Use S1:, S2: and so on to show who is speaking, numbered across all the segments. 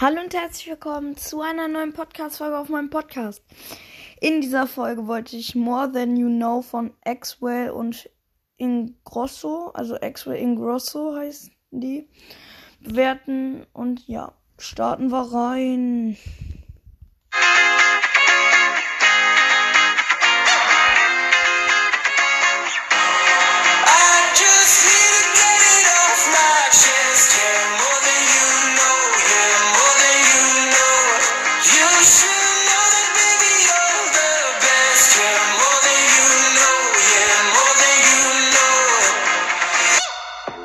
S1: Hallo und herzlich willkommen zu einer neuen Podcast-Folge auf meinem Podcast. In dieser Folge wollte ich More Than You Know von Axwell und Ingrosso, also Axwell Ingrosso heißen die, bewerten. Und ja, starten wir rein.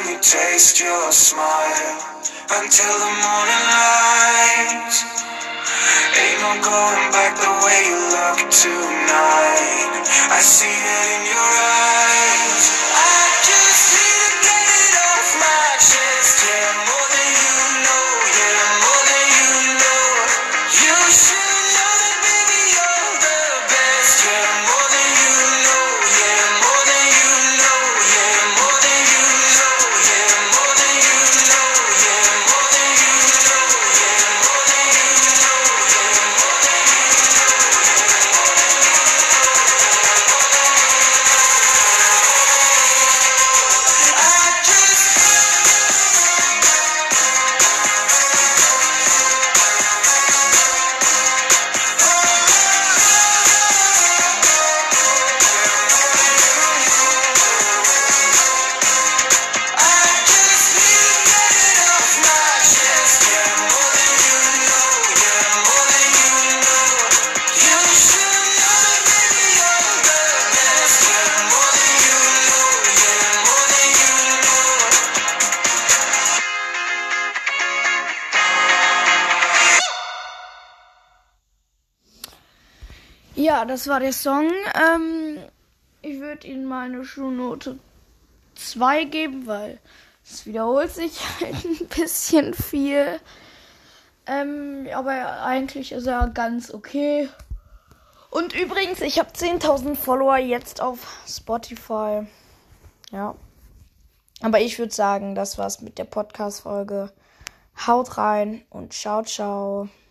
S2: Let me taste your smile until the morning light. Ain't no going back the way you look tonight. I see
S1: Ja, das war der Song. Ähm, ich würde Ihnen mal eine Schulnote 2 geben, weil es wiederholt sich halt ein bisschen viel. Ähm, aber eigentlich ist er ganz okay. Und übrigens, ich habe 10.000 Follower jetzt auf Spotify. Ja. Aber ich würde sagen, das war's mit der Podcast-Folge. Haut rein und ciao, ciao.